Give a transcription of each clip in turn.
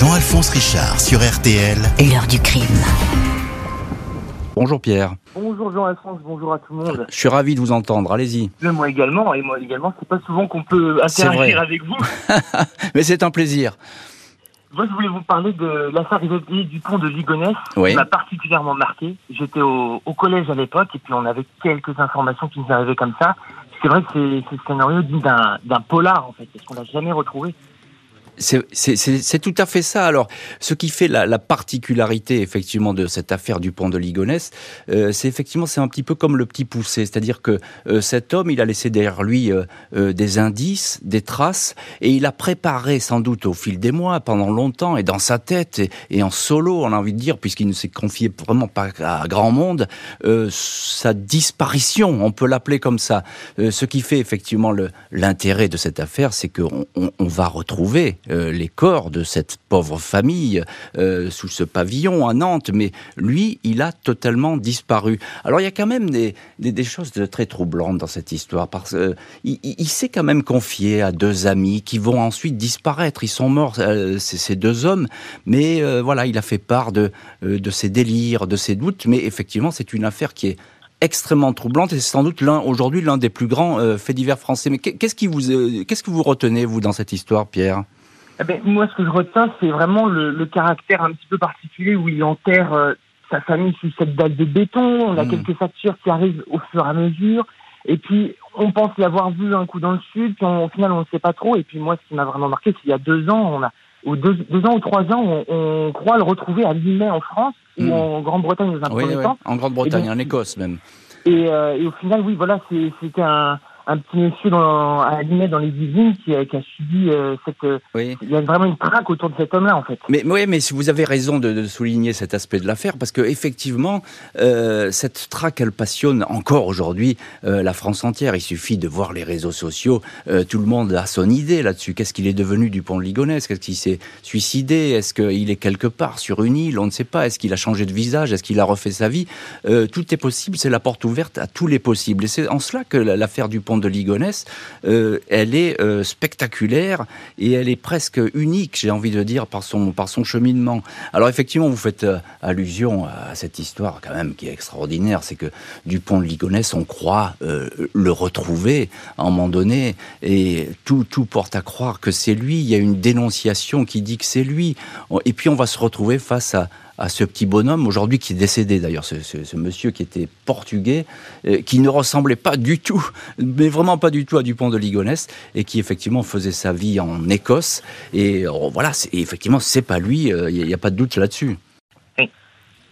Jean-Alphonse Richard sur RTL. L'heure du crime. Bonjour Pierre. Bonjour Jean-Alphonse, bonjour à tout le monde. Je suis ravi de vous entendre, allez-y. Mais moi également, et moi également, c'est pas souvent qu'on peut interagir avec vous. Mais c'est un plaisir. Moi, je voulais vous parler de l'affaire Isabelle Dupont de Ligonnès, Oui. qui m'a particulièrement marqué. J'étais au, au collège à l'époque, et puis on avait quelques informations qui nous arrivaient comme ça. C'est vrai que c'est le scénario digne d'un polar, en fait, parce qu'on l'a jamais retrouvé? C'est- tout à fait ça. Alors, ce qui fait la, la particularité effectivement de cette affaire du pont de Ligonnès, euh, c'est effectivement c'est un petit peu comme le petit poussé, c'est-à-dire que euh, cet homme, il a laissé derrière lui euh, euh, des indices, des traces, et il a préparé sans doute au fil des mois, pendant longtemps, et dans sa tête et, en solo, on a envie de dire, puisqu'il ne s'est confié vraiment pas à grand monde, euh, sa disparition, on peut l'appeler comme ça. Euh, ce qui fait effectivement l'intérêt de cette affaire, c'est qu'on on, on va retrouver euh, les corps de cette pauvre famille euh, sous ce pavillon à Nantes, mais lui, il a totalement disparu. Alors il y a quand même des, choses très troublantes dans cette histoire, parce qu'il il, il s'est quand même confié à deux amis qui vont ensuite disparaître. Ils sont morts, euh, ces deux hommes, mais euh, voilà, il a fait part de, euh, ses délires, de ses doutes, mais effectivement, c'est une affaire qui est extrêmement troublante et c'est sans doute aujourd'hui l'un des plus grands euh, faits divers français. Mais qu'est- qu'est-ce euh, qu'est-ce que vous retenez vous dans cette histoire, Pierre? Eh ben, moi, ce que je retiens, c'est vraiment le, le caractère un petit peu particulier où il enterre euh, sa famille sous cette dalle de béton. On a Mm. quelques factures qui arrivent au fur et à mesure. Et puis, on pense l'avoir vu un coup dans le sud, puis on- au final, on ne sait pas trop. Et puis, moi, ce qui m'a vraiment marqué, c'est qu'il y a deux ans, on a, ou deux, deux ans ou trois ans, on, on croit le retrouver à Limay en France ou en Grande-Bretagne dans un Oui, premier oui, temps. en Grande-Bretagne, en Écosse même. Et, euh, et au final, oui, voilà, c'était un, un petit monsieur dans, à Limay dans les Yvelines qui, a- qui a subi euh, cette. euh, Oui. Il y a vraiment une traque autour de cet homme-là, en fait. Mais oui, mais vous avez raison de, de souligner cet aspect de l'affaire, parce que effectivement, euh, cette traque, elle passionne encore aujourd'hui la France entière. Il suffit de voir les réseaux sociaux, tout le monde a son idée là-dessus. Qu'est-ce qu'il est devenu du pont de Ligonnès? Qu'est-ce qu'il s'est suicidé? Est-ce qu'il est quelque part sur une île? On ne sait pas. Est-ce qu'il a changé de visage? Est-ce qu'il a refait sa vie? Tout est possible. C'est la porte ouverte à tous les possibles. Et c'est en cela que la- l'affaire du pont de Ligonnès, euh, elle est euh, spectaculaire et elle est presque unique, j'ai envie de dire, par son, par son cheminement. Alors effectivement, vous faites euh, allusion à cette histoire quand même qui est extraordinaire, c'est que du pont de Ligonnès, on croit le retrouver à un moment donné et tout, tout porte à croire que c'est lui. Il y a une dénonciation qui dit que c'est lui. Et puis on va se retrouver face à, à ce petit bonhomme aujourd'hui qui est décédé d'ailleurs, ce, ce- ce monsieur qui était portugais, euh, qui ne ressemblait pas du tout, mais vraiment pas du tout à Dupont de Ligonnès, et qui effectivement faisait sa vie en Écosse. Et euh, voilà, et effectivement, c'est pas lui, il n'y a, pas de doute là-dessus.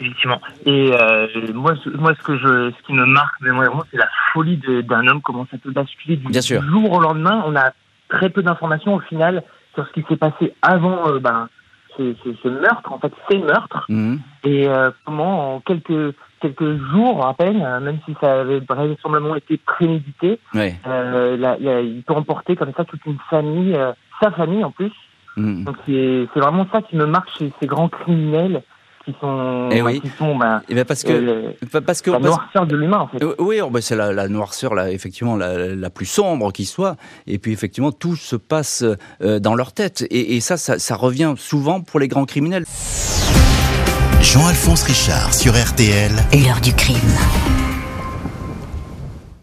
Effectivement. Et euh, moi, ce- moi, ce que je, ce qui me marque, mais moi, vraiment, c'est la folie d'un homme. Comment ça peut basculer du, Bien sûr. jour au lendemain. On a très peu d'informations au final sur ce qui s'est passé avant euh, ben, ce, ce- ce meurtre. En fait, ces meurtres. Mhm. Et euh, comment, en quelques quelques jours à peine, euh, même si ça avait vraisemblablement été prémédité, Ouais. euh, la- la- il peut emporter comme ça toute une famille, euh, sa famille en plus. Mhm. Donc c'est vraiment ça qui me marque chez ces grands criminels qui sont Eh oui. qui sont ben, Et ben parce que euh, pa- parce que la parce- noirceur de l'humain en fait. Euh, Oui, oh, ben, c'est la, la noirceur, là, effectivement, la, la plus sombre qui soit. Et puis, effectivement, tout se passe euh, dans leur tête. Et, et ça, ça, ça revient souvent pour les grands criminels. Jean-Alphonse Richard sur RTL. L'heure du crime.